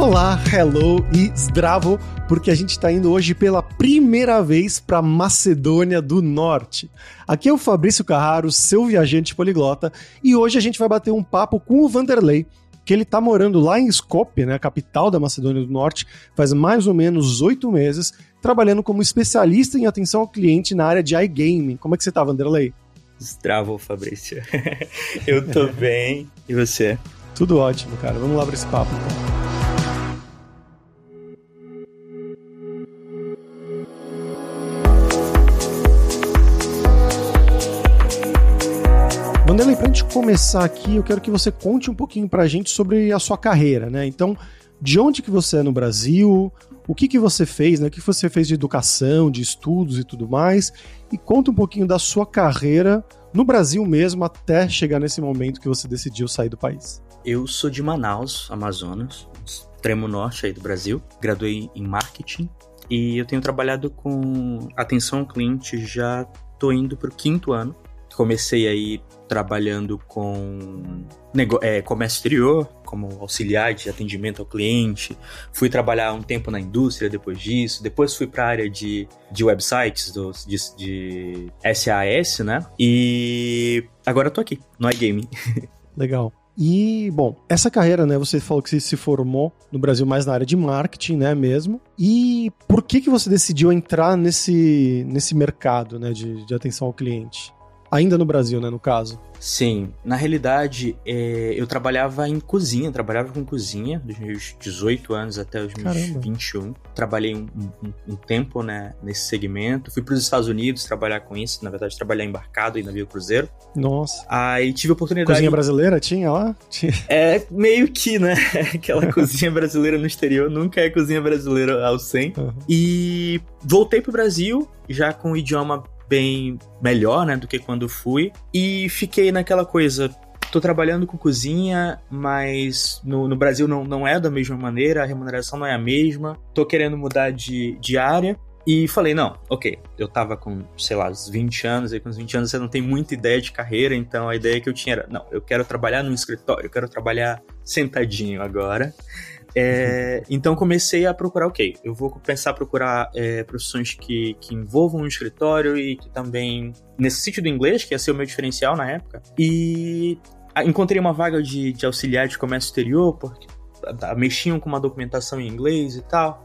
Olá, hello e zdravo, porque a gente está indo hoje pela primeira vez para Macedônia do Norte. Aqui é o Fabrício Carraro, seu viajante poliglota, e hoje a gente vai bater um papo com o Vanderlei, que ele está morando lá em Skopje, né, a capital da Macedônia do Norte, faz mais ou menos oito meses, trabalhando como especialista em atenção ao cliente na área de iGaming. Como é que você está, Vanderlei? Zdravo, Fabrício. Eu tô bem. E você? Tudo ótimo, cara. Vamos lá para esse papo, então. Começar aqui, eu quero que você conte um pouquinho para a gente sobre a sua carreira, né? Então, de onde que você é no Brasil, o que que você fez, né? O que você fez de educação, de estudos e tudo mais, e conta um pouquinho da sua carreira no Brasil mesmo até chegar nesse momento que você decidiu sair do país. Eu sou de Manaus, Amazonas, extremo norte aí do Brasil. Graduei em marketing e eu tenho trabalhado com atenção ao cliente já tô indo para o quinto ano. Comecei aí trabalhando com é, comércio exterior, como auxiliar de atendimento ao cliente. Fui trabalhar um tempo na indústria depois disso. Depois fui para a área de, de websites, do, de, de SAS, né? E agora eu tô aqui, no iGaming. Legal. E, bom, essa carreira, né, você falou que você se formou no Brasil mais na área de marketing, né, mesmo. E por que que você decidiu entrar nesse, nesse mercado, né, de, de atenção ao cliente? Ainda no Brasil, né, no caso. Sim, na realidade, é, eu trabalhava em cozinha, trabalhava com cozinha dos meus 18 anos até os meus Caramba. 21. Trabalhei um, um, um, tempo né, nesse segmento. Fui para os Estados Unidos trabalhar com isso, na verdade, trabalhar embarcado em navio cruzeiro. Nossa. Aí tive a oportunidade. Cozinha brasileira tinha lá? Tinha. É meio que, né? Aquela cozinha brasileira no exterior nunca é cozinha brasileira ao 100. Uhum. E voltei pro Brasil já com o idioma bem melhor, né, do que quando fui. E fiquei naquela coisa, tô trabalhando com cozinha, mas no, no, Brasil não, não é da mesma maneira, a remuneração não é a mesma. Tô querendo mudar de, de área. E falei, não, ok, eu tava com, sei lá, uns 20 anos, e com uns 20 anos você não tem muita ideia de carreira, então a ideia que eu tinha era, não, eu quero trabalhar num escritório, eu quero trabalhar sentadinho agora. É, então comecei a procurar, ok, eu vou pensar a procurar é, profissões que, que envolvam um escritório e que também necessitem do inglês, que ia ser o meu diferencial na época. E encontrei uma vaga de, de auxiliar de comércio exterior, porque mexiam com uma documentação em inglês e tal.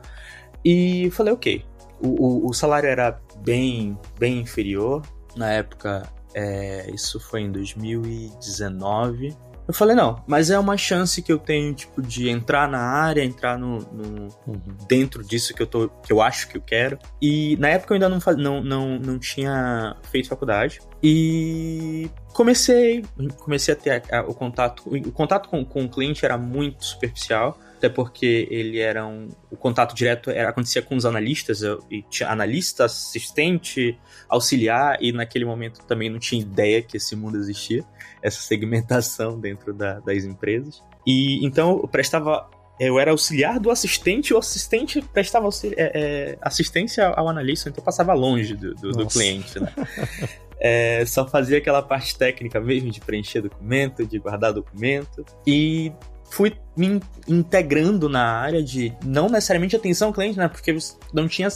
E falei, ok, o, o, o salário era bem, bem inferior. Na época, é, isso foi em 2019. Eu falei, não, mas é uma chance que eu tenho, tipo, de entrar na área, entrar no, no uhum. dentro disso que eu, tô, que eu acho que eu quero. E na época eu ainda não, não, não, não tinha feito faculdade. E comecei, comecei a ter a, a, o contato. O contato com, com o cliente era muito superficial até porque ele era um. O contato direto era, acontecia com os analistas, e tinha analista, assistente, auxiliar, e naquele momento também não tinha ideia que esse mundo existia, essa segmentação dentro da, das empresas. E então eu prestava. Eu era auxiliar do assistente, o assistente prestava é, é, assistência ao analista, então eu passava longe do, do, do cliente, né? É, só fazia aquela parte técnica mesmo de preencher documento, de guardar documento. E fui me integrando na área de não necessariamente atenção ao cliente, né? Porque não tinha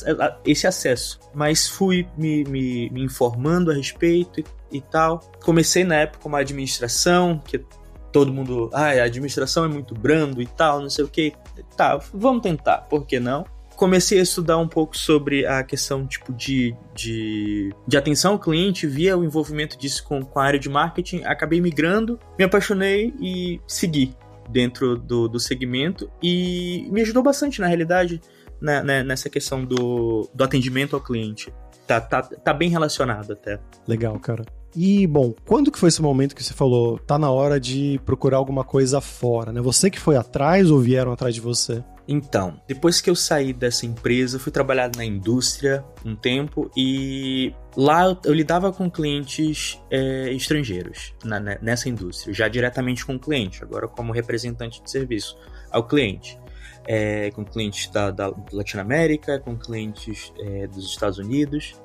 esse acesso. Mas fui me, me, me informando a respeito e, e, tal. Comecei na época uma administração, que todo mundo. Ah, a administração é muito brando e tal, não sei o que. Tá, vamos tentar, por que não? comecei a estudar um pouco sobre a questão tipo de, de, de atenção ao cliente, via o envolvimento disso com, com a área de marketing, acabei migrando, me apaixonei e segui dentro do, do segmento e me ajudou bastante, na realidade, né, né, nessa questão do, do atendimento ao cliente. Tá, tá, tá bem relacionado até. Legal, cara. E, bom, quando que foi esse momento que você falou, tá na hora de procurar alguma coisa fora, né? Você que foi atrás ou vieram atrás de você? Então, depois que eu saí dessa empresa, fui trabalhar na indústria um tempo e lá eu lidava com clientes é, estrangeiros na, né, nessa indústria, já diretamente com o cliente, agora como representante de serviço ao cliente. É, com clientes da, da Latinoamérica, com clientes é, dos Estados Unidos.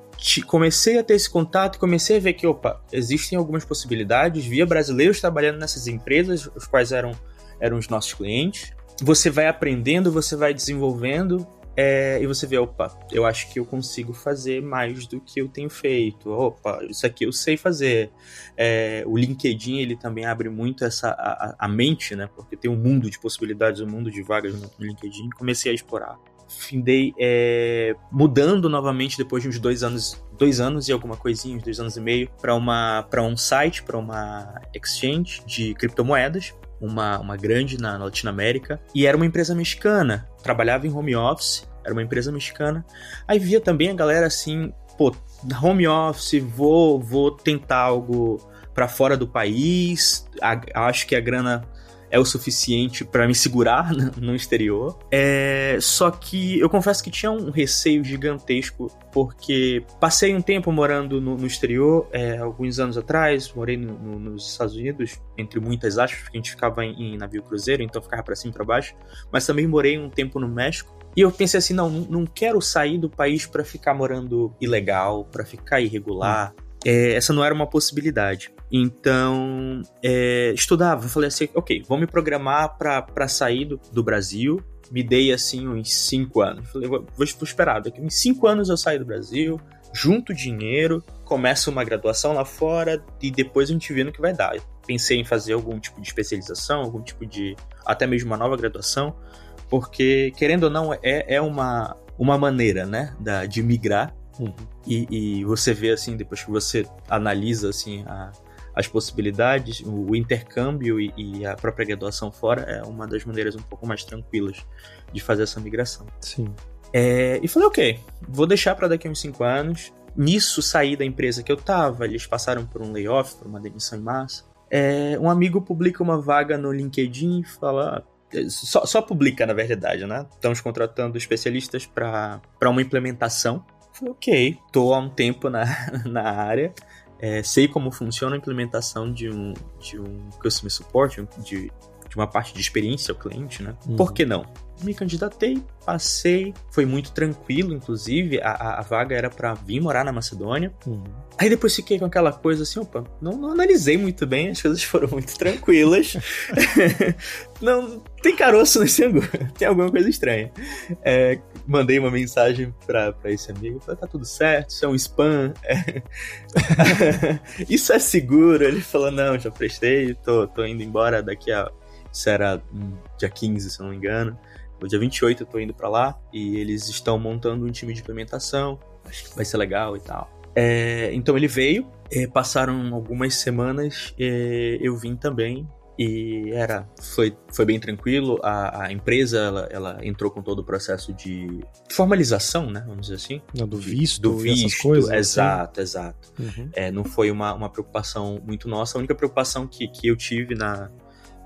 Comecei a ter esse contato comecei a ver que, opa, existem algumas possibilidades, via brasileiros trabalhando nessas empresas, os quais eram, eram os nossos clientes, você vai aprendendo, você vai desenvolvendo é, e você vê, opa, eu acho que eu consigo fazer mais do que eu tenho feito. Opa, isso aqui eu sei fazer. É, o LinkedIn ele também abre muito essa a, a, mente, né? Porque tem um mundo de possibilidades, um mundo de vagas no, LinkedIn. Comecei a explorar. Findei é, mudando novamente depois de uns dois anos, dois anos e alguma coisinha, uns dois anos e meio, para uma para um site, para uma exchange de criptomoedas uma, uma grande na, na Latinoamérica, e era uma empresa mexicana, trabalhava em home office, era uma empresa mexicana. Aí via também a galera assim, pô, home office, vou, vou tentar algo para fora do país, a, acho que a grana é o suficiente para me segurar no exterior. É, só que eu confesso que tinha um receio gigantesco, porque passei um tempo morando no, no exterior, é, alguns anos atrás, morei no, no, nos Estados Unidos, entre muitas aspas, porque a gente ficava em, em navio cruzeiro, então ficava para cima e para baixo, mas também morei um tempo no México. E eu pensei assim, não, não quero sair do país para ficar morando ilegal, para ficar irregular. É, essa não era uma possibilidade. Então, é, estudava, falei assim, ok, vou me programar para sair do, do, Brasil. Me dei assim uns cinco anos. Falei, vou, vou esperar, daqui uns cinco anos eu saio do Brasil, junto dinheiro, começo uma graduação lá fora e depois a gente vê no que vai dar. Pensei em fazer algum tipo de especialização, algum tipo de. até mesmo uma nova graduação, porque, querendo ou não, é, é uma, uma maneira, né, da, de migrar. Uhum. E, e, você vê assim, depois que você analisa assim a, as possibilidades, o, intercâmbio e, e, a própria graduação fora é uma das maneiras um pouco mais tranquilas de fazer essa migração. Sim. É, e falei, ok, vou deixar para daqui a uns 5 anos. Nisso, saí da empresa que eu tava, eles passaram por um layoff, por uma demissão em massa. É, um amigo publica uma vaga no LinkedIn e fala. Só, só publica, na verdade, né? Estamos contratando especialistas para uma implementação. Falei, ok, tô há um tempo na, na área é, sei como funciona a implementação de um, de um customer support, de, de uma parte de experiência ao cliente, né? Uhum. Por que não? Me candidatei, passei, foi muito tranquilo, inclusive, a, a vaga era para vir morar na Macedônia. Uhum. Aí depois fiquei com aquela coisa assim, opa, não, não analisei muito bem, as coisas foram muito tranquilas. não, tem caroço nesse angu, tem alguma coisa estranha. É, mandei uma mensagem pra, pra esse amigo, falei, tá tudo certo, isso é um spam. É. isso é seguro? Ele falou, não, já prestei, tô, tô indo embora daqui a. Isso era dia 15, se não me engano. No dia 28 eu tô indo para lá e eles estão montando um time de implementação. Acho que vai ser legal e tal. É, então ele veio, é, passaram algumas semanas, é, eu vim também e era foi, foi bem tranquilo. A, a empresa ela, ela, entrou com todo o processo de formalização, né? Vamos dizer assim. Não, do visto, do visto, essas coisas. Assim. Exato, assim. exato. Uhum. É, não foi uma, uma preocupação muito nossa. A única preocupação que, que eu tive na,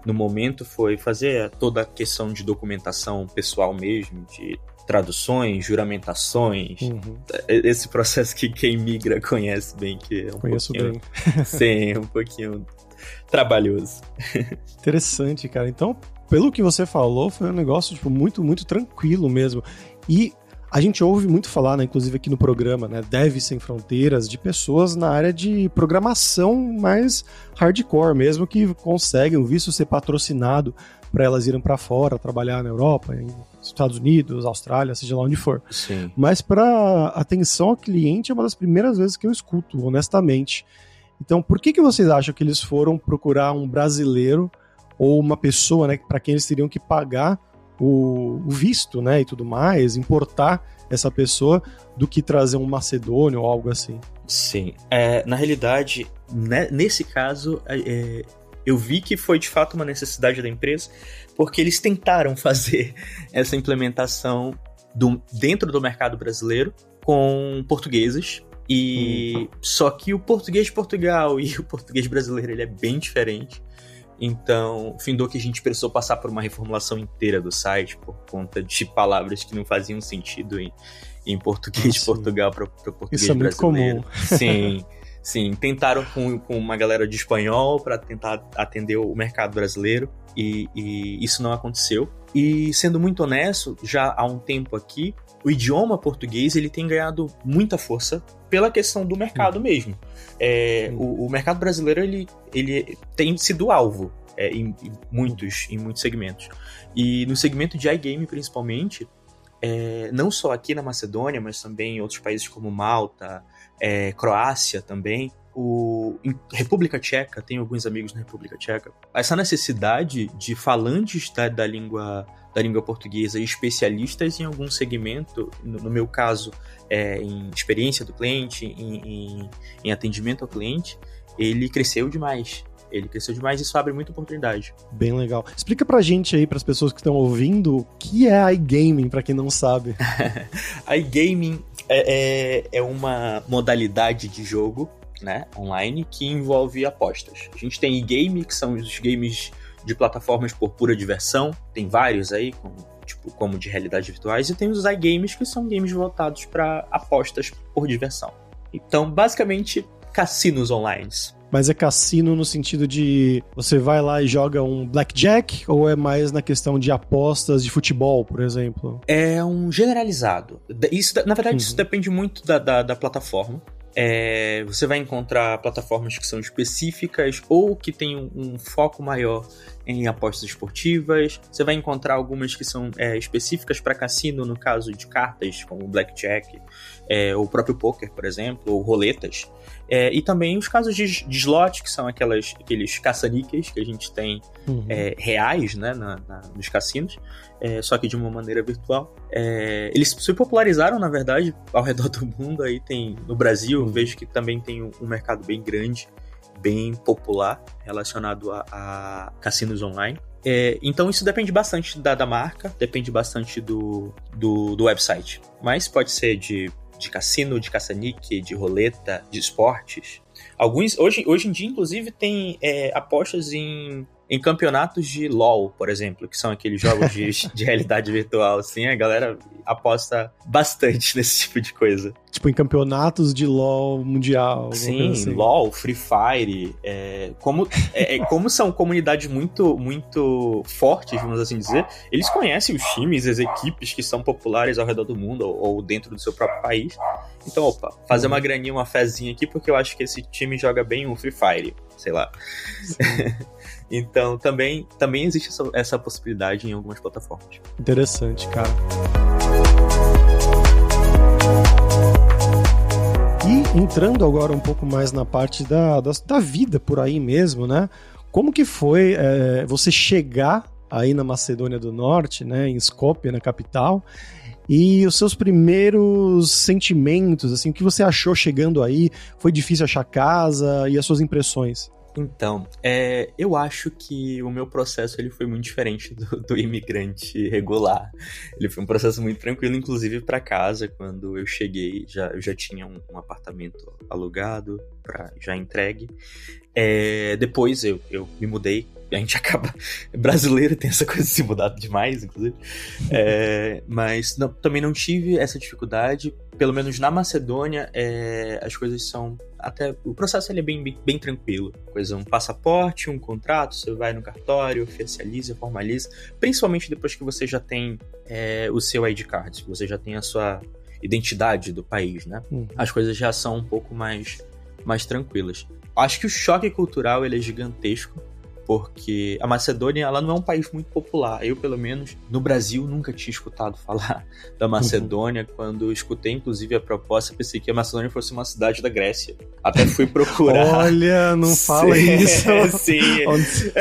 no momento foi fazer toda a questão de documentação pessoal mesmo, de traduções, juramentações, uhum. esse processo que quem migra conhece bem, que é um Conheço pouquinho, bem. sim, um pouquinho trabalhoso. Interessante, cara. Então, pelo que você falou, foi um negócio tipo muito, muito tranquilo mesmo. E a gente ouve muito falar, né, inclusive aqui no programa, né, Deve Sem Fronteiras, de pessoas na área de programação mais hardcore mesmo, que conseguem o visto ser patrocinado para elas irem para fora, trabalhar na Europa, em Estados Unidos, Austrália, seja lá onde for. Sim. Mas para atenção ao cliente é uma das primeiras vezes que eu escuto, honestamente. Então, por que, que vocês acham que eles foram procurar um brasileiro ou uma pessoa, né, para quem eles teriam que pagar o, o, visto, né, e tudo mais, importar essa pessoa, do que trazer um macedônio ou algo assim? Sim. É, na realidade, né, nesse caso, é, eu vi que foi de fato uma necessidade da empresa, porque eles tentaram fazer essa implementação do, dentro do mercado brasileiro com portugueses. E hum. só que o português de Portugal e o português brasileiro ele é bem diferente. Então, findou que a gente precisou passar por uma reformulação inteira do site por conta de palavras que não faziam sentido em, em português de Portugal para o português Isso é brasileiro. Muito comum. Sim. Sim, tentaram com, com uma galera de espanhol para tentar atender o mercado brasileiro e, e, isso não aconteceu. E sendo muito honesto, já há um tempo aqui, o idioma português ele tem ganhado muita força pela questão do mercado hum. mesmo. É, o, o, mercado brasileiro ele, ele tem sido alvo. é, em, em, muitos, em muitos segmentos. E no segmento de iGame, principalmente, é, não só aqui na Macedônia, mas também em outros países como Malta, é, Croácia também, o, em República Tcheca, tenho alguns amigos na República Tcheca, essa necessidade de falantes da, da língua da língua portuguesa e especialistas em algum segmento, no, no meu caso, é, em experiência do cliente, em, em, em atendimento ao cliente, ele cresceu demais. Ele cresceu demais e isso abre muita oportunidade. Bem legal. Explica pra gente aí, para as pessoas que estão ouvindo, o que é iGaming, para quem não sabe. iGaming é, é, é uma modalidade de jogo né, online que envolve apostas. A gente tem e-game, que são os games de plataformas por pura diversão, tem vários aí, como, tipo, como de realidade virtuais, e tem os iGames, que são games voltados para apostas por diversão. Então, basicamente, cassinos online. Mas é cassino no sentido de você vai lá e joga um blackjack ou é mais na questão de apostas de futebol, por exemplo? É um generalizado. Isso, na verdade, uhum. isso depende muito da, da, da plataforma. É, você vai encontrar plataformas que são específicas ou que têm um, um, foco maior em apostas esportivas. Você vai encontrar algumas que são é, específicas para cassino, no caso de cartas, como blackjack, é, o próprio poker, por exemplo, ou roletas. É, e também os casos de, de slot, que são aquelas, aqueles caça-níqueis que a gente tem uhum. é, reais né, na, na, nos cassinos, é, só que de uma maneira virtual. É, eles se popularizaram, na verdade, ao redor do mundo. Aí tem no Brasil, uhum. vejo que também tem um, um mercado bem grande, bem popular relacionado a, a cassinos online. É, então isso depende bastante da, da marca, depende bastante do, do, do, website. Mas pode ser de de cassino, de caça-níquel, de roleta, de esportes. Alguns, hoje, hoje em dia, inclusive, tem é, apostas em em campeonatos de LoL, por exemplo, que são aqueles jogos de, de realidade virtual, assim, a galera aposta bastante nesse tipo de coisa. Tipo, em campeonatos de LoL mundial. Sim, assim. LoL, Free Fire. É, como, é, é, como são comunidades muito, muito fortes, vamos assim dizer, eles conhecem os times, as equipes que são populares ao redor do mundo ou, ou dentro do seu próprio país. Então, opa, fazer uma graninha, uma fezinha aqui, porque eu acho que esse time joga bem o Free Fire, sei lá. Então, também, também existe essa, essa possibilidade em algumas plataformas. Interessante, cara. E entrando agora um pouco mais na parte da, da, da vida por aí mesmo, né? Como que foi é, você chegar aí na Macedônia do Norte, né, em Skopje, na capital, e os seus primeiros sentimentos, assim, o que você achou chegando aí? Foi difícil achar casa e as suas impressões? Então, é, eu acho que o meu processo ele foi muito diferente do, do, imigrante regular. Ele foi um processo muito tranquilo, inclusive para casa. Quando eu cheguei, já, eu já tinha um, um apartamento alugado, pra, já entregue. É, depois eu, eu me mudei a gente acaba. Brasileiro tem essa coisa de se mudar demais, inclusive. É, mas não, também não tive essa dificuldade. Pelo menos na Macedônia, é, as coisas são. Até. O processo ele é bem, bem, bem, tranquilo. Coisa, um passaporte, um contrato, você vai no cartório, oficializa, formaliza. Principalmente depois que você já tem é, o seu ID card, você já tem a sua identidade do país, né? Uhum. As coisas já são um pouco mais, mais tranquilas. Acho que o choque cultural ele é gigantesco porque a Macedônia ela não é um país muito popular. Eu, pelo menos, no Brasil, nunca tinha escutado falar da Macedônia. Uhum. Quando escutei, inclusive, a proposta, pensei que a Macedônia fosse uma cidade da Grécia. Até fui procurar. Olha, não fala isso. Sim. onde,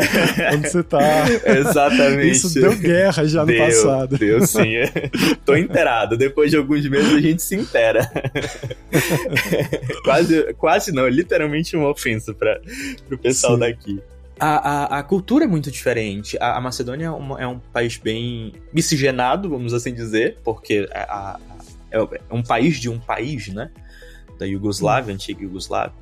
onde você tá? Exatamente. Isso deu guerra já deu, no passado. Deu, sim. Tô inteirado. Depois de alguns meses a gente se inteira. quase, quase não, literalmente uma ofensa para o pessoal sim. daqui. A, a, a, cultura é muito diferente. A, a Macedônia é um, é um, país bem miscigenado, vamos assim dizer, porque a, é, é um país de um país, né? Da Iugoslávia, hum. antiga Iugoslávia.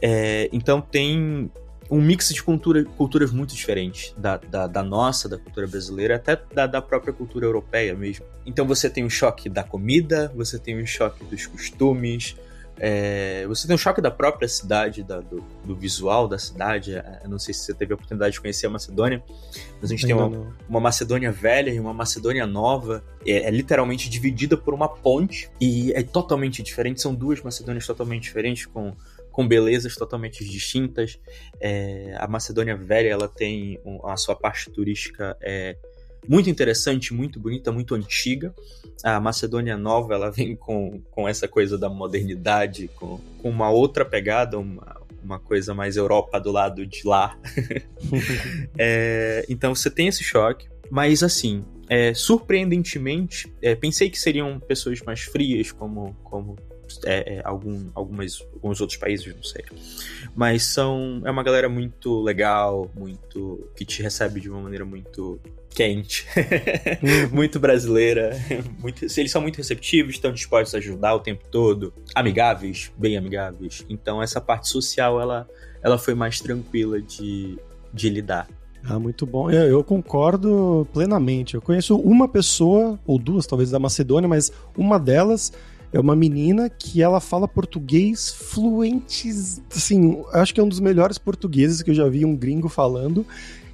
É, então tem um mix de cultura, culturas muito diferentes da, da, da, nossa, da cultura brasileira, até da, da própria cultura europeia mesmo. Então você tem o choque da comida, você tem o choque dos costumes, é, você tem um choque da própria cidade, da, do, do, visual da cidade. É, eu não sei se você teve a oportunidade de conhecer a Macedônia, mas a gente Ainda tem uma, uma, Macedônia velha e uma Macedônia nova. É, é, literalmente dividida por uma ponte e é totalmente diferente. São duas Macedônias totalmente diferentes, com, com belezas totalmente distintas. É, a Macedônia Velha ela tem a sua parte turística é, muito interessante, muito bonita, muito antiga. A Macedônia Nova ela vem com, com essa coisa da modernidade, com, com uma outra pegada, uma, uma coisa mais Europa do lado de lá. é, então você tem esse choque, mas assim, é, surpreendentemente, é, pensei que seriam pessoas mais frias, como, como é, é, algum, algumas, alguns outros países, não sei. Mas são é uma galera muito legal, muito que te recebe de uma maneira muito quente, uhum. muito brasileira. Muito, eles são muito receptivos, estão dispostos a ajudar o tempo todo, amigáveis, bem amigáveis. Então essa parte social ela, ela foi mais tranquila de, de lidar. Ah, muito bom. Eu, eu, concordo plenamente. Eu conheço uma pessoa, ou duas talvez, da Macedônia, mas uma delas é uma menina que ela fala português fluente, assim, acho que é um dos melhores portugueses que eu já vi um gringo falando.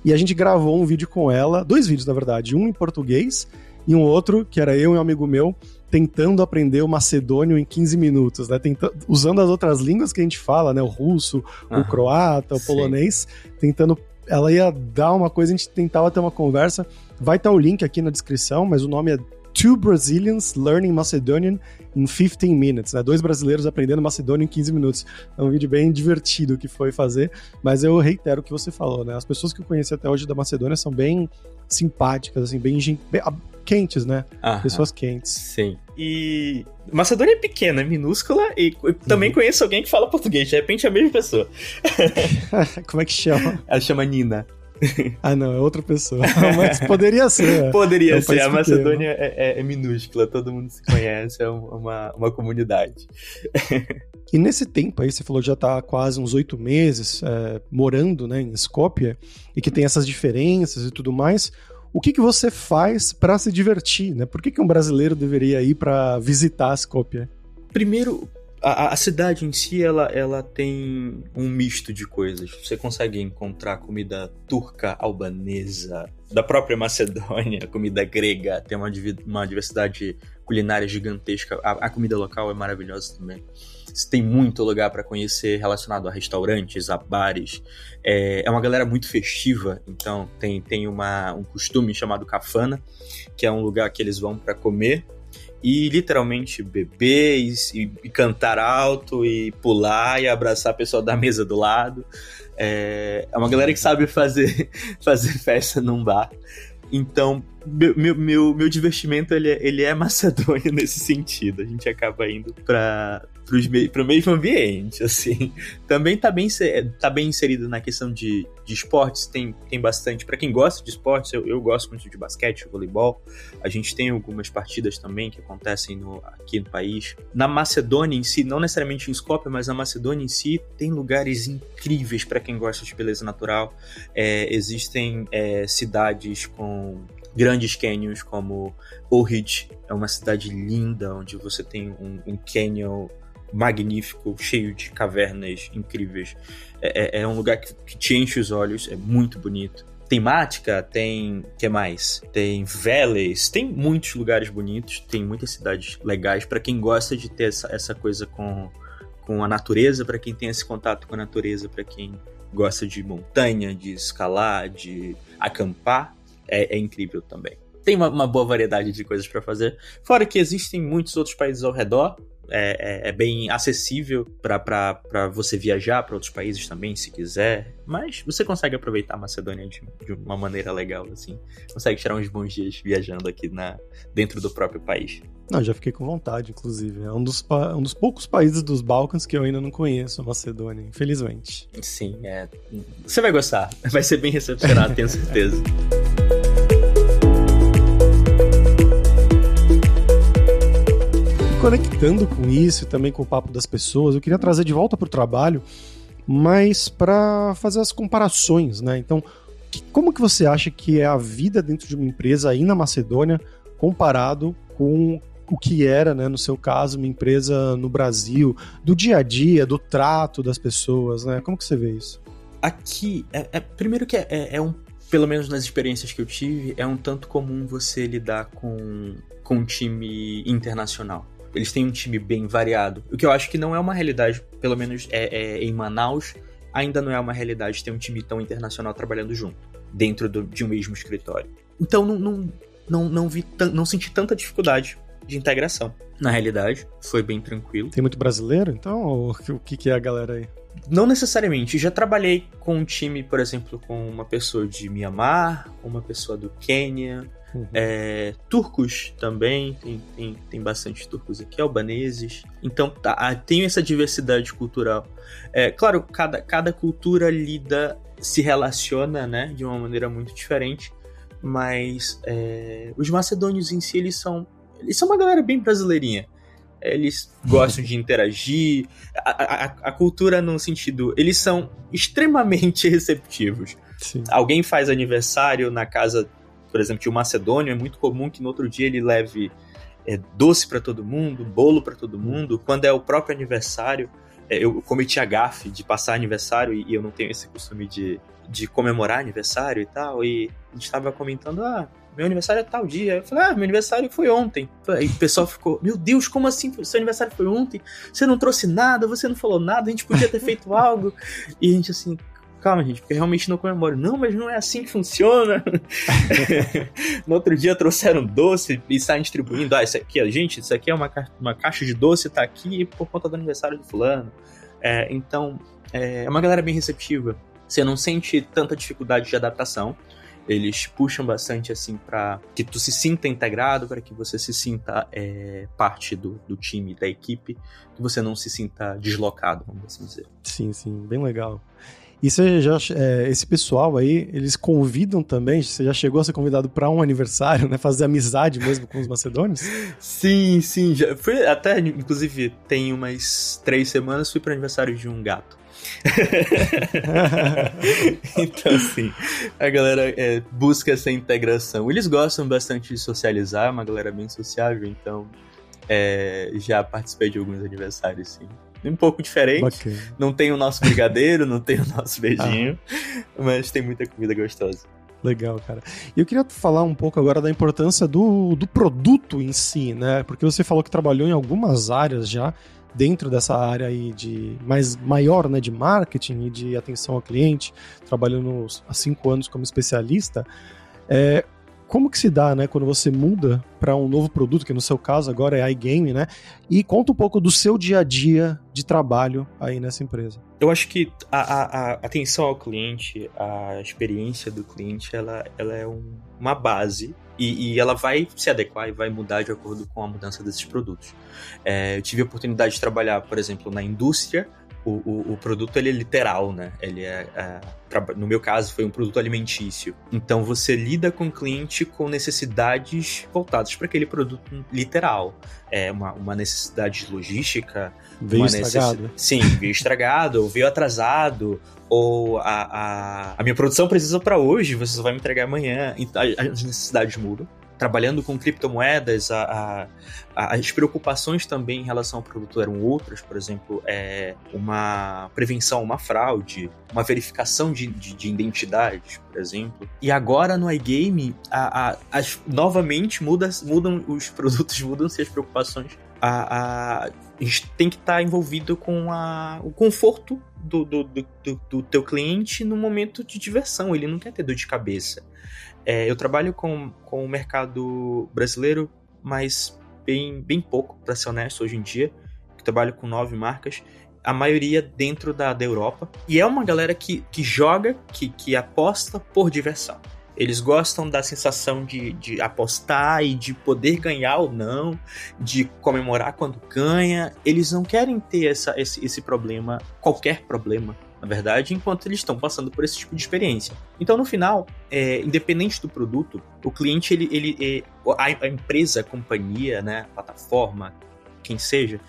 E a gente gravou um vídeo com ela, dois vídeos na verdade, um em português e um outro, que era eu e um amigo meu, tentando aprender o macedônio em 15 minutos, né? Tentando, usando as outras línguas que a gente fala, né? O russo, o croata, o sim. polonês, tentando. Ela ia dar uma coisa, a gente tentava ter uma conversa. Vai estar o link aqui na descrição, mas o nome é Two Brazilians Learning Macedonian in 15 Minutes, né? Dois brasileiros aprendendo macedônio em 15 minutos. É um vídeo bem divertido que foi fazer, mas eu reitero o que você falou, né? As pessoas que eu conheci até hoje da Macedônia são bem simpáticas, assim, bem, bem quentes, né? Aham. Pessoas quentes. Sim. E Macedônia é pequena, é minúscula, e também uhum. conheço alguém que fala português, de repente é a mesma pessoa. Como é que chama? Ela chama Nina. ah, não, é outra pessoa. Mas poderia ser. Poderia é um ser. A Macedônia é, é, é, minúscula, todo mundo se conhece, é uma, uma comunidade. e nesse tempo aí, você falou que já está quase uns oito meses é, morando né, em Skopje, e que tem essas diferenças e tudo mais. O que, que você faz para se divertir? Né? Por que, que um brasileiro deveria ir para visitar Skopje? Primeiro, a, a, cidade em si ela, ela tem um misto de coisas. Você consegue encontrar comida turca, albanesa, da própria Macedônia, comida grega, tem uma, uma diversidade culinária gigantesca. A, a, comida local é maravilhosa também. Você tem muito lugar para conhecer relacionado a restaurantes, a bares. É, é uma galera muito festiva, então tem, tem uma, um costume chamado kafana, que é um lugar que eles vão para comer e literalmente beber e, e, cantar alto e pular e abraçar a pessoa da mesa do lado. É, é uma galera que sabe fazer, fazer festa num bar. Então, meu, meu, meu, meu divertimento ele é, ele é macedônio nesse sentido. A gente acaba indo para para o mesmo ambiente, assim. Também tá bem, tá bem inserido na questão de, de esportes, tem, tem bastante. para quem gosta de esportes, eu, eu gosto muito de basquete, voleibol. A gente tem algumas partidas também que acontecem no, aqui no país. Na Macedônia em si, não necessariamente em Skopje, mas na Macedônia em si, tem lugares incríveis para quem gosta de beleza natural. É, existem é, cidades com grandes canyons como Ohrid, é uma cidade linda onde você tem um, um canyon magnífico, cheio de cavernas incríveis. É, é, é um lugar que, que, te enche os olhos, é muito bonito. Temática, tem. que mais? Tem valleys, tem muitos lugares bonitos, tem muitas cidades legais para quem gosta de ter essa, essa coisa com, com a natureza, para quem tem esse contato com a natureza, para quem gosta de montanha, de escalar, de acampar, é, é incrível também. Tem uma, uma boa variedade de coisas para fazer. Fora que existem muitos outros países ao redor, é, é, é bem acessível para você viajar para outros países também, se quiser. Mas você consegue aproveitar a Macedônia de, de, uma maneira legal, assim. Consegue tirar uns bons dias viajando aqui na, dentro do próprio país. Não, já fiquei com vontade, inclusive. É um dos, um dos poucos países dos Balcãs que eu ainda não conheço, a Macedônia, infelizmente. Sim, é. Você vai gostar. Vai ser bem recepcionado, tenho certeza. conectando com isso e também com o papo das pessoas, eu queria trazer de volta para o trabalho, mas para fazer as comparações, né? Então, que, como que você acha que é a vida dentro de uma empresa aí na Macedônia comparado com o que era, né, no seu caso, uma empresa no Brasil, do dia a dia, do trato das pessoas, né? Como que você vê isso? Aqui, é, é primeiro que é, é, é um pelo menos nas experiências que eu tive, é um tanto comum você lidar com, com um time internacional. Eles têm um time bem variado. O que eu acho que não é uma realidade, pelo menos é, é em Manaus, ainda não é uma realidade ter um time tão internacional trabalhando junto, dentro do, de um mesmo escritório. Então não, não, não, não, vi não senti tanta dificuldade de integração. Na realidade, foi bem tranquilo. Tem muito brasileiro, então? Ou o que, que é a galera aí? Não necessariamente. Já trabalhei com um time, por exemplo, com uma pessoa de Mianmar, uma pessoa do Quênia, Uhum. É, turcos também, tem, tem, tem bastante turcos aqui, albaneses. Então tá, tem essa diversidade cultural. É, claro, cada, cada cultura lida, se relaciona né, de uma maneira muito diferente, mas é, os macedônios em si, eles são, eles são uma galera bem brasileirinha. Eles gostam de interagir. A, a, a cultura, num sentido, eles são extremamente receptivos. Sim. Alguém faz aniversário na casa por exemplo, de um macedônio, é muito comum que no outro dia ele leve é, doce para todo mundo, bolo para todo mundo. Quando é o próprio aniversário, é, eu cometi a gafe de passar aniversário e, e, eu não tenho esse costume de, de comemorar aniversário e tal. E a gente estava comentando, ah, meu aniversário é tal dia. Eu falei, ah, meu aniversário foi ontem. Aí o pessoal ficou, meu Deus, como assim? Seu aniversário foi ontem? Você não trouxe nada, você não falou nada, a gente podia ter feito algo. E a gente assim, calma, gente, porque realmente não comemoro. Não, mas não é assim que funciona. no outro dia trouxeram doce e saem distribuindo. Ah, isso aqui, gente, isso aqui é uma, ca uma caixa de doce, tá aqui por conta do aniversário do fulano. É, então, é, é uma galera bem receptiva. Você não sente tanta dificuldade de adaptação. Eles puxam bastante assim para que tu se sinta integrado, para que você se sinta é, parte do, do time, da equipe, que você não se sinta deslocado, vamos assim dizer. Sim, sim, bem legal. E você já, é, esse pessoal aí, eles convidam também? Você já chegou a ser convidado para um aniversário, né? Fazer amizade mesmo com os macedônios? Sim, sim. Já fui até, inclusive, tem umas três semanas, fui para aniversário de um gato. então, assim, a galera é, busca essa integração. Eles gostam bastante de socializar, é uma galera bem sociável, então é, já participei de alguns aniversários, sim um pouco diferente. Bacana. Não tem o nosso brigadeiro, não tem o nosso beijinho, ah. mas tem muita comida gostosa. Legal, cara. E eu queria falar um pouco agora da importância do, do produto em si, né? Porque você falou que trabalhou em algumas áreas já dentro dessa área aí de mais maior, né, de marketing e de atenção ao cliente, trabalhando há cinco anos como especialista. É, como que se dá, né, quando você muda para um novo produto, que no seu caso agora é iGame, né? E conta um pouco do seu dia a dia de trabalho aí nessa empresa. Eu acho que a, a, a atenção ao cliente, a experiência do cliente, ela, ela é um, uma base e, e, ela vai se adequar e vai mudar de acordo com a mudança desses produtos. É, eu tive a oportunidade de trabalhar, por exemplo, na indústria o, o, o, produto ele é literal, né? Ele é, é, no meu caso foi um produto alimentício. Então você lida com o cliente com necessidades voltadas para aquele produto literal. É uma, uma necessidade logística, veio estragado. Necess... Sim, veio estragado, ou veio atrasado, ou a, a, a minha produção precisa para hoje, você só vai me entregar amanhã. Então, as necessidades mudam trabalhando com criptomoedas, a, a, as preocupações também em relação ao produto eram outras, por exemplo, é, uma prevenção uma fraude, uma verificação de, de, de, identidades, por exemplo. E agora no iGame, a, as, novamente muda, mudam os produtos, mudam-se as preocupações. A gente tem que estar tá envolvido com a, o conforto do, do, do, do, teu cliente no momento de diversão. Ele não quer ter dor de cabeça. É, eu trabalho com, com o mercado brasileiro, mas bem, bem pouco, para ser honesto, hoje em dia. Eu trabalho com nove marcas, a maioria dentro da, da Europa. E é uma galera que, que joga, que, que aposta por diversão. Eles gostam da sensação de, de apostar e de poder ganhar ou não, de comemorar quando ganha. Eles não querem ter essa, esse, esse problema, qualquer problema, na verdade, enquanto eles estão passando por esse tipo de experiência. Então, no final, é, independente do produto, o cliente, ele, ele é, a, a, empresa, a companhia, né, a plataforma, quem seja,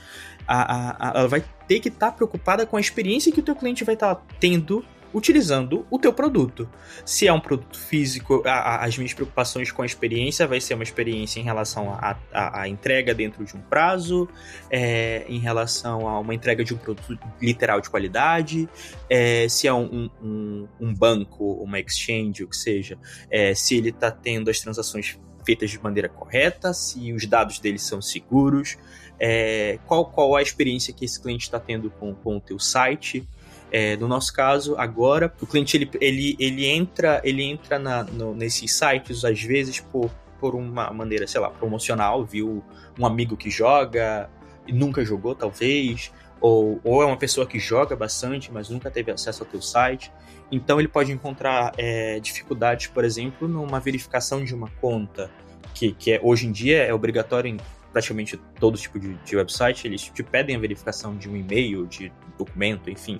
a, a, ela vai ter que estar tá preocupada com a experiência que o teu cliente vai estar tá tendo utilizando o teu produto. Se é um produto físico, a, a, as minhas preocupações com a experiência vai ser uma experiência em relação à entrega dentro de um prazo, é, em relação a uma entrega de um produto literal de qualidade, é, se é um, um, um, banco, uma exchange, o que seja, é, se ele está tendo as transações feitas de maneira correta, se os dados deles são seguros, é, qual, qual a experiência que esse cliente está tendo com, com o teu site. É, no nosso caso, agora, o cliente ele, ele, ele entra, ele entra na, no, nesses sites, às vezes, por, por uma maneira, sei lá, promocional, viu um amigo que joga e nunca jogou, talvez, ou, ou é uma pessoa que joga bastante, mas nunca teve acesso ao teu site. Então ele pode encontrar é, dificuldades, por exemplo, numa verificação de uma conta, que, que é, hoje em dia é obrigatório em praticamente todo tipo de, de website, eles te pedem a verificação de um e-mail, de documento, enfim.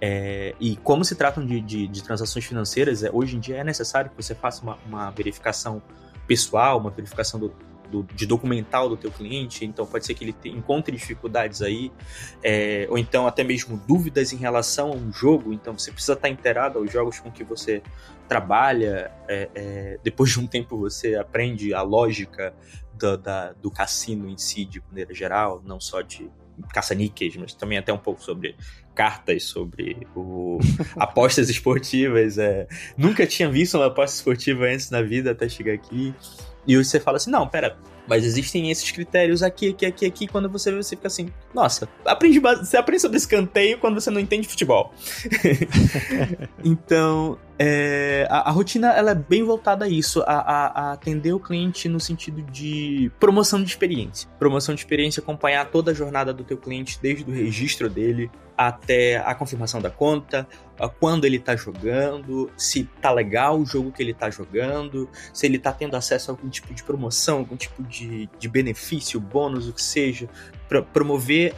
É, e como se tratam de, de, de transações financeiras, é, hoje em dia é necessário que você faça uma, uma verificação pessoal, uma verificação do, do, de documental do teu cliente, então pode ser que ele te, encontre dificuldades aí, é, ou então até mesmo dúvidas em relação a um jogo, então você precisa estar inteirado aos jogos com que você trabalha, é, é, depois de um tempo você aprende a lógica da, do cassino em si, de maneira geral, não só de caça-níqueis, mas também até um pouco sobre cartas, sobre o... apostas esportivas. É... Nunca tinha visto uma aposta esportiva antes na vida até chegar aqui. E você fala assim, não, pera, mas existem esses critérios aqui, aqui, aqui, aqui. Quando você vê, você fica assim, nossa, aprendi, você aprende sobre escanteio quando você não entende futebol. então, é, a, a, rotina ela é bem voltada a isso, a, a, a, atender o cliente no sentido de promoção de experiência. Promoção de experiência, acompanhar toda a jornada do teu cliente, desde o registro dele até a confirmação da conta, quando ele tá jogando, se tá legal o jogo que ele tá jogando, se ele tá tendo acesso a algum tipo de promoção, algum tipo de, de benefício, bônus, o que seja, para promover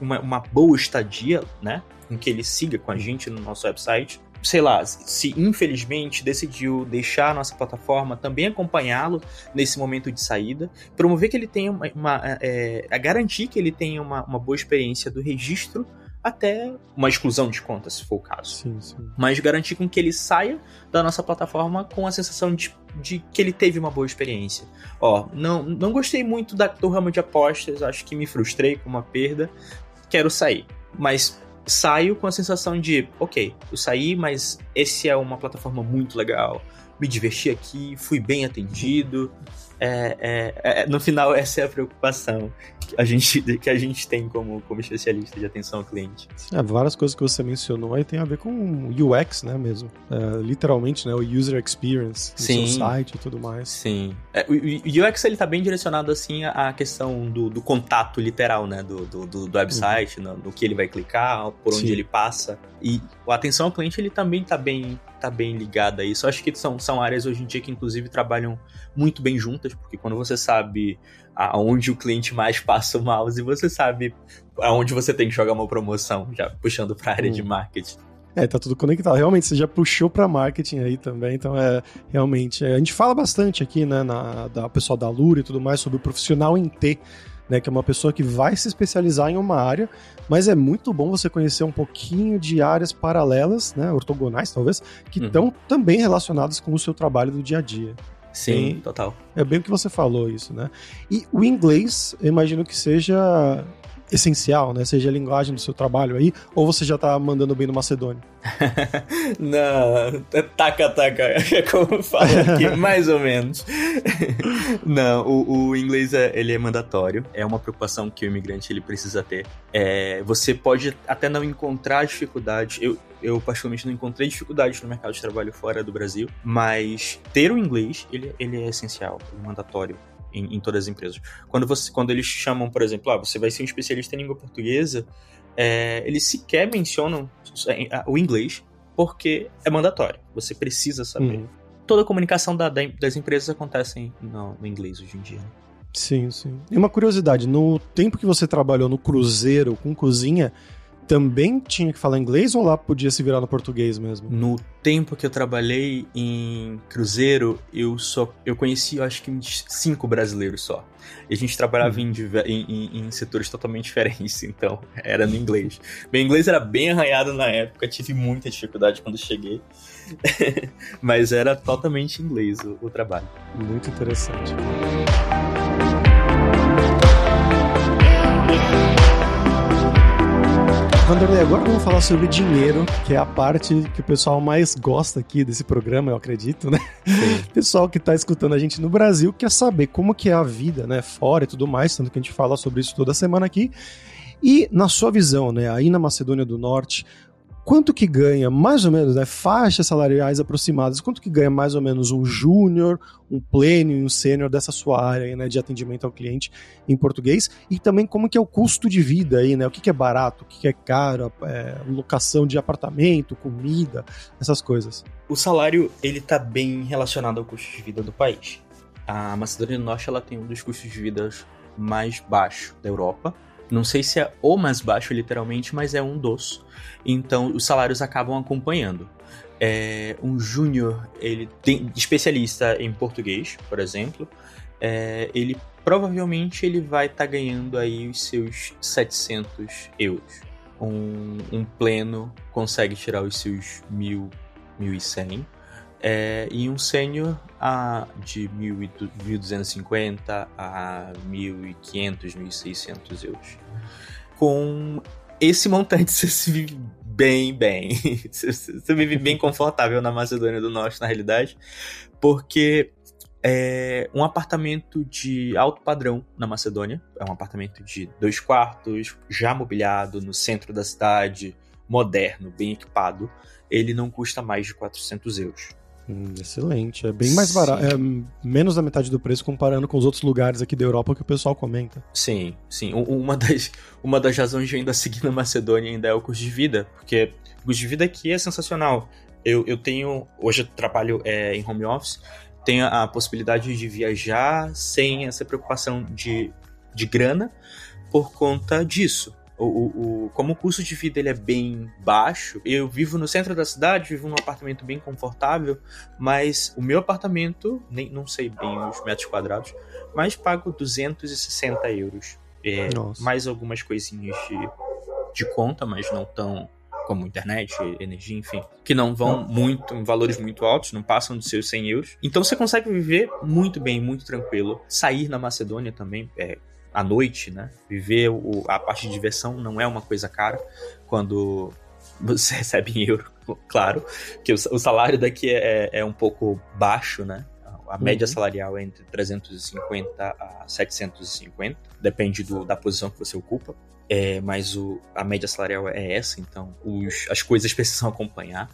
uma, uma boa estadia, né? Em que ele siga com a gente no nosso website sei lá, se infelizmente decidiu deixar a nossa plataforma, também acompanhá-lo nesse momento de saída, promover que ele tenha uma. uma é, a garantir que ele tenha uma, uma boa experiência do registro até uma exclusão de conta, se for o caso. Sim, sim. Mas garantir com que ele saia da nossa plataforma com a sensação de, de que ele teve uma boa experiência. Ó, não, não gostei muito da, do ramo de apostas, acho que me frustrei com uma perda, quero sair. Mas saio com a sensação de, ok, eu saí, mas esse é uma plataforma muito legal, me diverti aqui, fui bem atendido. É, é, é, no final, essa é a preocupação que a gente, que a gente tem como, como especialista de atenção ao cliente. É, várias coisas que você mencionou aí tem a ver com UX, né, mesmo. É, literalmente, né, o user experience do Sim. seu site e tudo mais. Sim. É, o, o, UX, ele tá bem direcionado, assim, à questão do, do contato literal, né, do, do, do website, uhum. no, no, que ele vai clicar, por onde Sim. ele passa. E a atenção ao cliente, ele também tá bem, tá bem ligado a isso. Eu acho que são, são áreas hoje em dia que, inclusive, trabalham muito bem juntas, porque quando você sabe aonde o cliente mais passa o mouse, você sabe aonde você tem que jogar uma promoção, já puxando para a área hum. de marketing. É, tá tudo conectado. Realmente, você já puxou para marketing aí também, então é realmente. É, a gente fala bastante aqui, né, na, da pessoal da Lura e tudo mais, sobre o profissional em T, né, que é uma pessoa que vai se especializar em uma área, mas é muito bom você conhecer um pouquinho de áreas paralelas, né, ortogonais talvez, que estão uhum. também relacionadas com o seu trabalho do dia a dia. Sim, total. É bem o que você falou isso, né? E o inglês, eu imagino que seja essencial, né? Seja a linguagem do seu trabalho aí, ou você já tá mandando bem no Macedônio? Não, taca, taca, é como falo aqui, mais ou menos. Não, o, o, inglês é, ele é mandatório, é uma preocupação que o imigrante ele precisa ter. É, você pode até não encontrar dificuldade, eu, eu particularmente não encontrei dificuldade no mercado de trabalho fora do Brasil, mas ter o inglês, ele, ele é essencial, é mandatório. Em, em, todas as empresas. Quando, você, quando eles chamam, por exemplo, ah, você vai ser um especialista em língua portuguesa, é, eles sequer mencionam o inglês porque é mandatório. Você precisa saber. Uhum. Toda a comunicação da, das empresas acontece no, no inglês hoje em dia. Sim, sim. E uma curiosidade, no tempo que você trabalhou no cruzeiro com cozinha, também tinha que falar inglês ou lá podia se virar no português mesmo? No tempo que eu trabalhei em cruzeiro, eu só eu conheci, eu acho que cinco brasileiros só. E a gente trabalhava uhum. em, em, em, setores totalmente diferentes, então era no inglês. Meu inglês era bem arranhado na época, tive muita dificuldade quando cheguei. Mas era totalmente inglês o, o trabalho. Muito interessante. Vanderlei, agora vamos falar sobre dinheiro, que é a parte que o pessoal mais gosta aqui desse programa, eu acredito, né? Sim. pessoal que está escutando a gente no Brasil quer saber como que é a vida, né, fora e tudo mais, tanto que a gente fala sobre isso toda semana aqui. E na sua visão, né, aí na Macedônia do Norte, quanto que ganha, mais ou menos, né, faixas salariais aproximadas, quanto que ganha mais ou menos um júnior, um pleno e um sênior dessa sua área né, de atendimento ao cliente em português, e também como que é o custo de vida aí, né, o que, que é barato, o que, que é caro, é, locação de apartamento, comida, essas coisas. O salário, ele tá bem relacionado ao custo de vida do país. A Macedônia do Norte, ela tem um dos custos de vida mais baixos da Europa, não sei se é o mais baixo, literalmente, mas é um dos. Então, os salários acabam acompanhando. É, um júnior, ele tem especialista em português, por exemplo, é, ele provavelmente ele vai estar tá ganhando aí os seus 700 euros. Um, um pleno consegue tirar os seus 1.000, 1.100 é, e um sênior a, de 1.250 a 1.500, 1.600 euros. Com esse montante você se vive bem, bem. Você vive bem confortável na Macedônia do Norte, na realidade, porque é um apartamento de alto padrão na Macedônia. É um apartamento de dois quartos, já mobiliado, no centro da cidade, moderno, bem equipado. Ele não custa mais de 400 euros. Hum, excelente. É bem mais barato. É menos da metade do preço comparando com os outros lugares aqui da Europa que o pessoal comenta. Sim, sim. Uma das, uma das razões de ainda seguir na Macedônia ainda é o custo de vida, porque o custo de vida aqui é sensacional. Eu, eu tenho. Hoje eu trabalho é, em home office, tenho a possibilidade de viajar sem essa preocupação de, de grana por conta disso. O, o, o, como o custo de vida ele é bem baixo, eu vivo no centro da cidade, vivo num apartamento bem confortável, mas o meu apartamento, nem não sei bem os metros quadrados, mas pago 260 euros. É, mais algumas coisinhas de, de conta, mas não tão como internet, energia, enfim, que não vão não. muito em valores muito altos, não passam dos seus 100 euros. Então você consegue viver muito bem, muito tranquilo. Sair na Macedônia também é à noite, né? Viver o, a parte de diversão não é uma coisa cara quando você recebe em euro, claro, que o, o salário daqui é, é, um pouco baixo, né? A média uhum. salarial é entre 350 a 750, depende do, da posição que você ocupa. É, mas o, a média salarial é essa, então os, as coisas precisam acompanhar.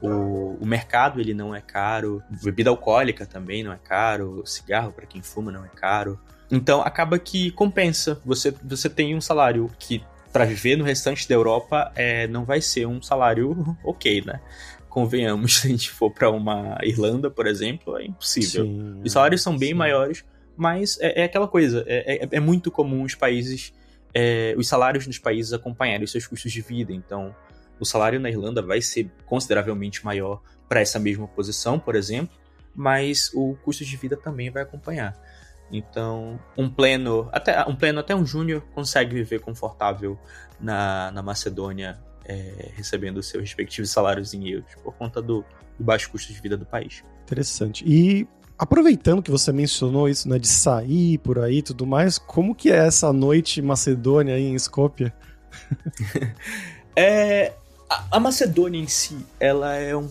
O, o, mercado ele não é caro, bebida alcoólica também não é caro, cigarro para quem fuma não é caro. Então acaba que compensa. Você, você tem um salário que para viver no restante da Europa é, não vai ser um salário ok, né? Convenhamos, se a gente for para uma Irlanda, por exemplo, é impossível. Sim, os salários são bem sim. maiores, mas é, é aquela coisa, é, é, é, muito comum os países, é, os salários nos países acompanharem os seus custos de vida. Então, o salário na Irlanda vai ser consideravelmente maior para essa mesma posição, por exemplo, mas o custo de vida também vai acompanhar. Então, um pleno, até um pleno, até um júnior consegue viver confortável na, na Macedônia, é, recebendo seus respectivos salários em euros, por conta do, do baixo custo de vida do país. Interessante. E aproveitando que você mencionou isso, né, de sair por aí e tudo mais, como que é essa noite Macedônia aí em Skopje? é, a, a Macedônia em si, ela é um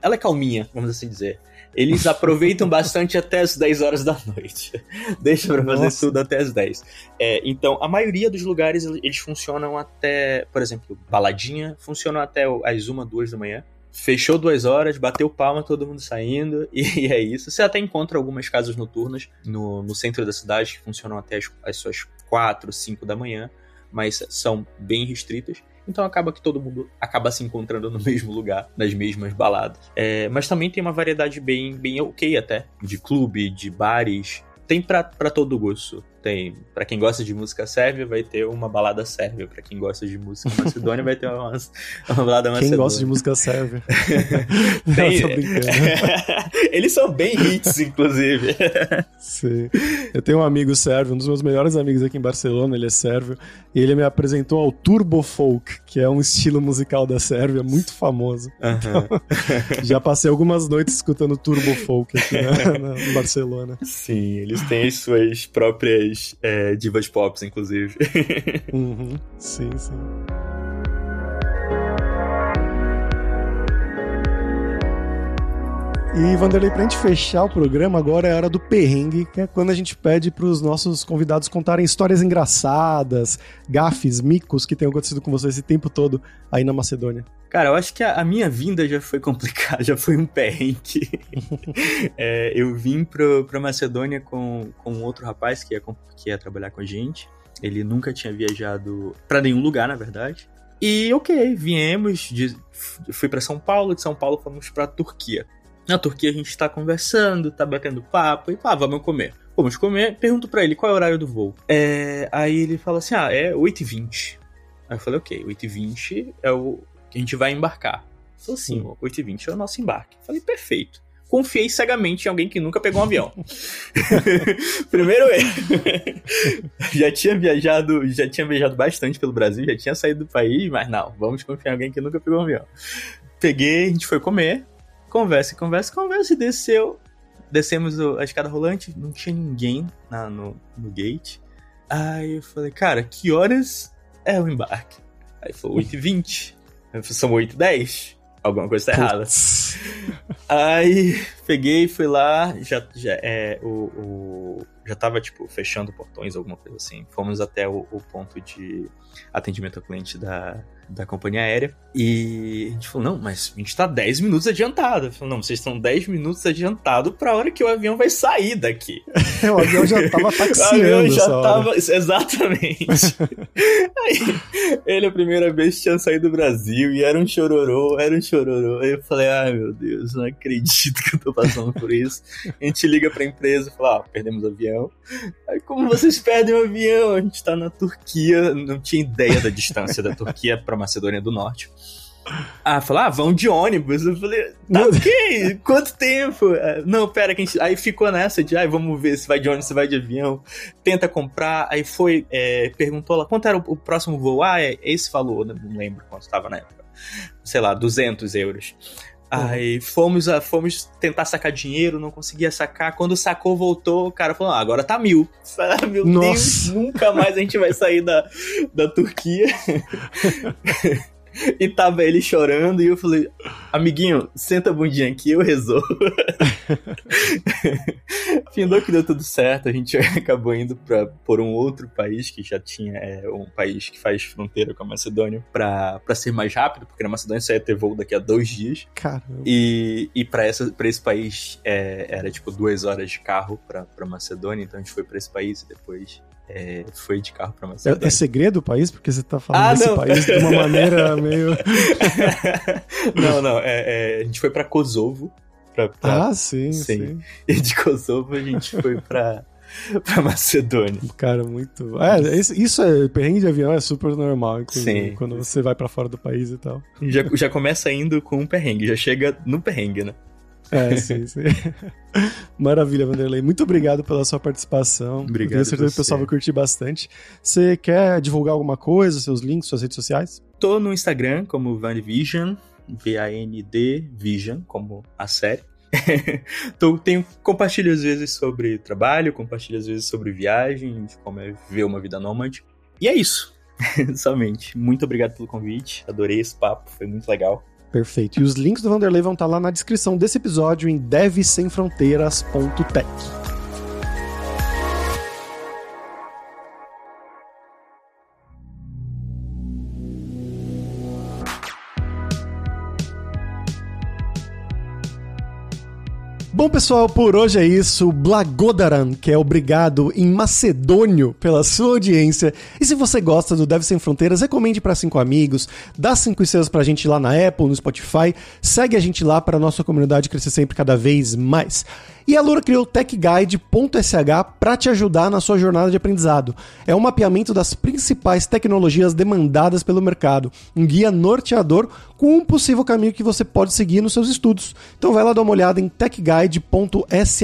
ela é calminha, vamos assim dizer eles aproveitam bastante até as 10 horas da noite. Deixa pra fazer Nossa. tudo até as 10. É, então, a maioria dos lugares, eles funcionam até, por exemplo, baladinha, funcionam até as 1, 2 da manhã. Fechou duas horas, bateu palma, todo mundo saindo, e, é isso. Você até encontra algumas casas noturnas no, no centro da cidade que funcionam até as, as suas 4, 5 da manhã, mas são bem restritas. Então acaba que todo mundo acaba se encontrando no mesmo lugar, nas mesmas baladas. É, mas também tem uma variedade bem, bem ok até, de clube, de bares. Tem para todo gosto tem. Para quem gosta de música sérvia, vai ter uma balada sérvia. Para quem gosta de música macedônia, vai ter uma, uma balada macedônia. Quem gosta de música sérvia? tem... Eles são bem hits, inclusive. Sim. Eu tenho um amigo sérvio, um dos meus melhores amigos aqui em Barcelona, ele é sérvio, e ele me apresentou ao Turbo Folk, que é um estilo musical da Sérvia muito famoso. Então, já passei algumas noites escutando Turbo Folk aqui na, na Barcelona. Sim, eles têm as suas próprias é, divas pop, inclusive. uhum. Sim, sim. E, Vanderlei, pra gente fechar o programa, agora é a hora do perrengue, que é quando a gente pede pros nossos convidados contarem histórias engraçadas, gafes, micos que tenham acontecido com você esse tempo todo aí na Macedônia. Cara, eu acho que a, a minha vinda já foi complicada, já foi um perrengue. é, eu vim pro, pra Macedônia com, com outro rapaz que ia, que ia trabalhar com a gente. Ele nunca tinha viajado para nenhum lugar, na verdade. E ok, viemos, de, fui para São Paulo, de São Paulo fomos para Turquia. Na Turquia a gente tá conversando, tá batendo papo, e pá, vamos comer. Vamos comer, pergunto para ele qual é o horário do voo. É, aí ele fala assim: ah, é 8h20. Aí eu falei, ok, 8h20 é o que a gente vai embarcar. Ele falou assim, 8h20 é o nosso embarque. Eu falei, perfeito confiei cegamente em alguém que nunca pegou um avião. Primeiro erro. já tinha viajado, já tinha viajado bastante pelo Brasil, já tinha saído do país, mas não, vamos confiar em alguém que nunca pegou um avião. Peguei, a gente foi comer, conversa, conversa, conversa e desceu. Descemos a escada rolante, não tinha ninguém na, no, no gate. Aí eu falei, cara, que horas é o embarque? Aí falou 8h20. São 8h10 alguma coisa tá errada. Aí peguei, fui lá, já, já, é, o, o, já tava, tipo, fechando portões, alguma coisa assim. Fomos até o, o ponto de atendimento ao cliente da, da companhia aérea. E a gente falou, não, mas a gente tá 10 minutos adiantado. Eu falei, não, vocês estão 10 minutos adiantado pra hora que o avião vai sair daqui. o avião já tava taxiando. o avião já tava. Hora. Exatamente. Aí, ele a primeira vez tinha saído do Brasil e era um chororô, era um chororô. Aí eu falei, ai meu Deus, não acredito que eu tô passando por isso. A gente liga pra empresa e fala, ah, perdemos o avião. Aí, como vocês perdem o avião? A gente tá na Turquia, não tinha ideia da distância da Turquia pra Macedônia do Norte. Ah, falou, ah, vão de ônibus. Eu falei, tá ok, quanto tempo? É, não, pera, que a gente... aí ficou nessa de, ah, vamos ver se vai de ônibus, se vai de avião. Tenta comprar, aí foi, é, perguntou lá, quanto era o, próximo voo? Ah, é esse valor, não lembro quanto estava na época. Sei lá, 200 euros. Aí fomos, fomos tentar sacar dinheiro, não conseguia sacar. Quando sacou, voltou, o cara falou: ah, agora tá mil. Ah, meu Nossa. Deus, nunca mais a gente vai sair da, da Turquia. e tava ele chorando, e eu falei, amiguinho, senta a bundinha aqui, eu resolvo. Findou que deu tudo certo, a gente acabou indo pra, por um outro país que já tinha, é, um país que faz fronteira com a Macedônia, pra, pra ser mais rápido, porque na Macedônia só ia ter voo daqui a dois dias. Caramba. E, e pra, essa, pra esse país é, era tipo duas horas de carro pra, pra Macedônia, então a gente foi pra esse país e depois é, foi de carro pra Macedônia. É, é, segredo o país? Porque você tá falando ah, desse não. país de uma maneira meio. não, não. É, é, a gente foi pra Kosovo. Pra, pra... Ah, sim, sim, sim. E de Kosovo a gente foi pra. pra Macedônia. Cara, muito. É, isso, é. Perrengue de avião é super normal, inclusive, Sim. quando você vai para fora do país e tal. Já, já começa indo com um perrengue, já chega no perrengue, né? É, sim, sim. Maravilha, Vanderlei. Muito obrigado pela sua participação. Obrigado. Tenho certeza que o pessoal vai curtir bastante. Você quer divulgar alguma coisa, seus links, suas redes sociais? Tô no Instagram como VanVision, V-A-N-D Vision, como a série. Tô, tenho, compartilho às vezes sobre trabalho, compartilho às vezes sobre viagem, como é ver uma vida nômade. E é isso. Somente. Muito obrigado pelo convite. Adorei esse papo, foi muito legal. Perfeito. E os links do Vanderlei vão estar lá na descrição desse episódio em devsemfronteiras.tech. Bom, pessoal, por hoje é isso. Blagodaran, que é obrigado em macedônio pela sua audiência. E se você gosta do Deve Sem Fronteiras, recomende para cinco amigos, dá cinco estrelas pra gente lá na Apple, no Spotify, segue a gente lá para nossa comunidade crescer sempre cada vez mais. E a Lura criou o TechGuide.sh para te ajudar na sua jornada de aprendizado. É um mapeamento das principais tecnologias demandadas pelo mercado, um guia norteador com um possível caminho que você pode seguir nos seus estudos. Então vai lá dar uma olhada em techguide.sh.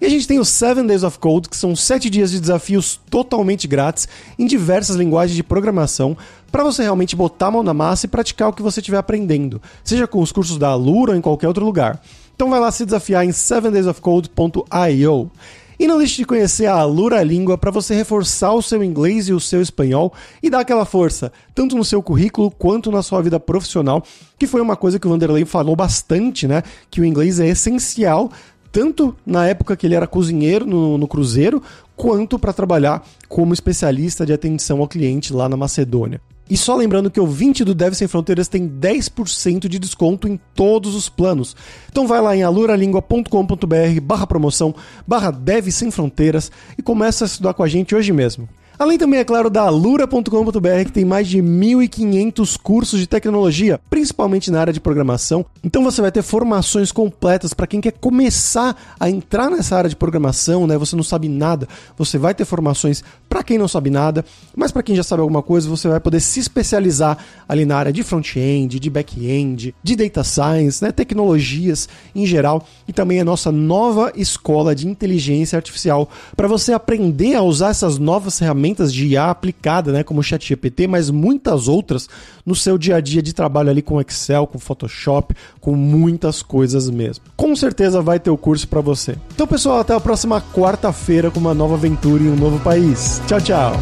E a gente tem os 7 Days of Code, que são 7 dias de desafios totalmente grátis em diversas linguagens de programação, para você realmente botar a mão na massa e praticar o que você estiver aprendendo, seja com os cursos da Alura ou em qualquer outro lugar. Então vai lá se desafiar em 7daysofcode.io. E não deixe de conhecer a Alura Língua para você reforçar o seu inglês e o seu espanhol e dar aquela força, tanto no seu currículo quanto na sua vida profissional, que foi uma coisa que o Vanderlei falou bastante, né? Que o inglês é essencial tanto na época que ele era cozinheiro no, no Cruzeiro, quanto para trabalhar como especialista de atenção ao cliente lá na Macedônia. E só lembrando que o 20 do Dev Sem Fronteiras tem 10% de desconto em todos os planos. Então vai lá em aluralingua.com.br barra promoção, barra Dev Sem Fronteiras e começa a estudar com a gente hoje mesmo. Além também, é claro, da alura.com.br, que tem mais de 1.500 cursos de tecnologia, principalmente na área de programação. Então você vai ter formações completas para quem quer começar a entrar nessa área de programação, né? Você não sabe nada, você vai ter formações para quem não sabe nada, mas para quem já sabe alguma coisa, você vai poder se especializar ali na área de front-end, de back-end, de data science, né? Tecnologias em geral e também a nossa nova escola de inteligência artificial para você aprender a usar essas novas ferramentas de IA aplicada, né, como o ChatGPT, mas muitas outras no seu dia a dia de trabalho ali com Excel, com Photoshop, com muitas coisas mesmo. Com certeza vai ter o curso para você. Então, pessoal, até a próxima quarta-feira com uma nova aventura em um novo país. Tchau, tchau.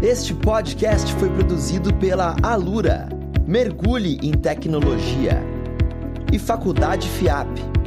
Este podcast foi produzido pela Alura Mergulhe em tecnologia. E Faculdade FIAP.